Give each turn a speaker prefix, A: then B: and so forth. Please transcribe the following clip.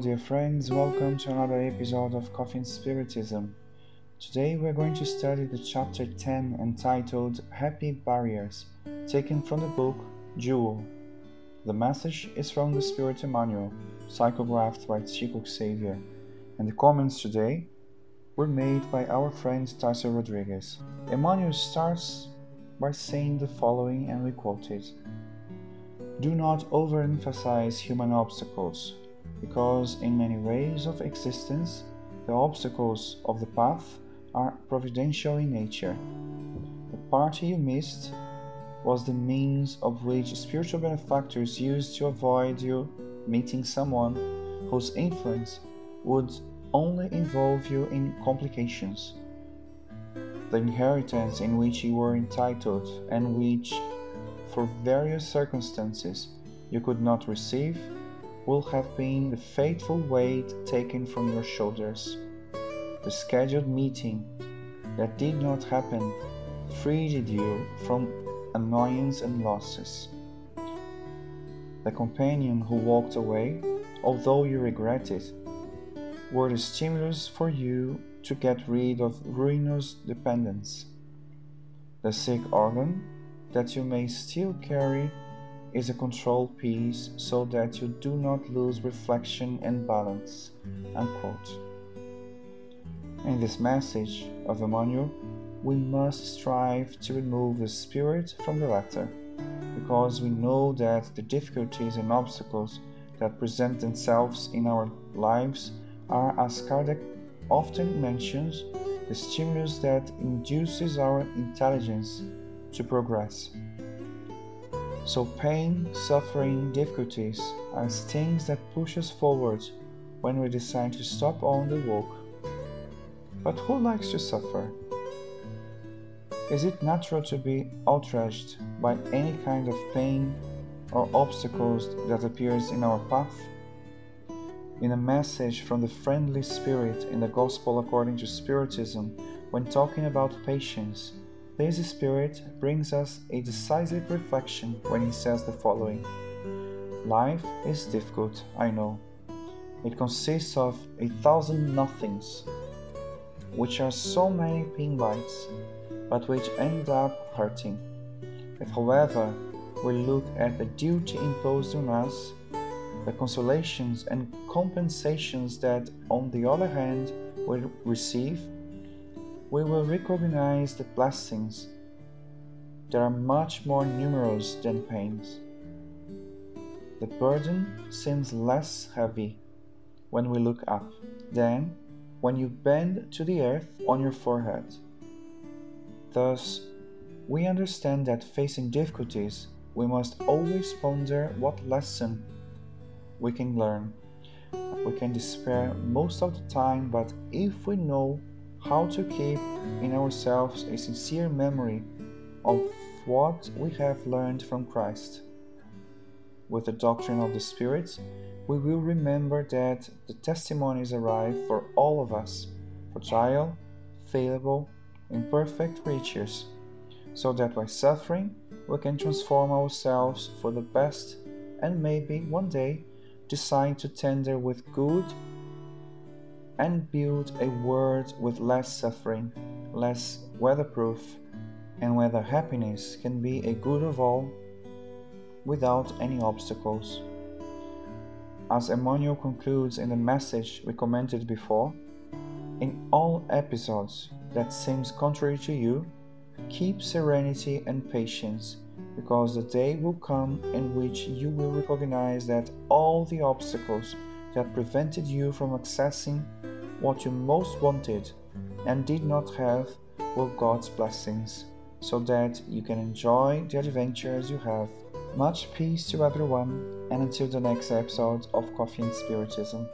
A: dear friends, welcome to another episode of Coffee and Spiritism. Today we're going to study the chapter 10 entitled Happy Barriers, taken from the book Jewel. The message is from the Spirit Emmanuel, psychographed by Chico Xavier, and the comments today were made by our friend Tarso Rodriguez. Emmanuel starts by saying the following, and we quote it Do not overemphasize human obstacles because in many ways of existence, the obstacles of the path are providential in nature. The party you missed was the means of which spiritual benefactors used to avoid you meeting someone whose influence would only involve you in complications. The inheritance in which you were entitled and which, for various circumstances, you could not receive will have been the fateful weight taken from your shoulders. The scheduled meeting that did not happen freed you from annoyance and losses. The companion who walked away, although you regret it, were the stimulus for you to get rid of ruinous dependence. The sick organ that you may still carry is a control piece so that you do not lose reflection and balance. Unquote. In this message of Emmanuel, we must strive to remove the spirit from the letter, because we know that the difficulties and obstacles that present themselves in our lives are, as Kardec often mentions, the stimulus that induces our intelligence to progress. So, pain, suffering, difficulties are things that push us forward when we decide to stop on the walk. But who likes to suffer? Is it natural to be outraged by any kind of pain or obstacles that appears in our path? In a message from the friendly spirit in the Gospel according to Spiritism, when talking about patience, this spirit brings us a decisive reflection when he says the following Life is difficult, I know. It consists of a thousand nothings, which are so many pin bites, but which end up hurting. If, however, we look at the duty imposed on us, the consolations and compensations that, on the other hand, we receive, we will recognize the blessings that are much more numerous than pains. The burden seems less heavy when we look up than when you bend to the earth on your forehead. Thus, we understand that facing difficulties, we must always ponder what lesson we can learn. We can despair most of the time, but if we know how to keep in ourselves a sincere memory of what we have learned from Christ. With the doctrine of the Spirit, we will remember that the testimonies arrive for all of us, fragile, fallible, imperfect creatures, so that by suffering we can transform ourselves for the best and maybe one day decide to tender with good and build a world with less suffering, less weatherproof, and where the happiness can be a good of all without any obstacles. As Emmanuel concludes in the message we commented before, in all episodes that seems contrary to you, keep serenity and patience, because the day will come in which you will recognize that all the obstacles that prevented you from accessing what you most wanted and did not have were God's blessings, so that you can enjoy the adventures you have. Much peace to everyone, and until the next episode of Coffee and Spiritism.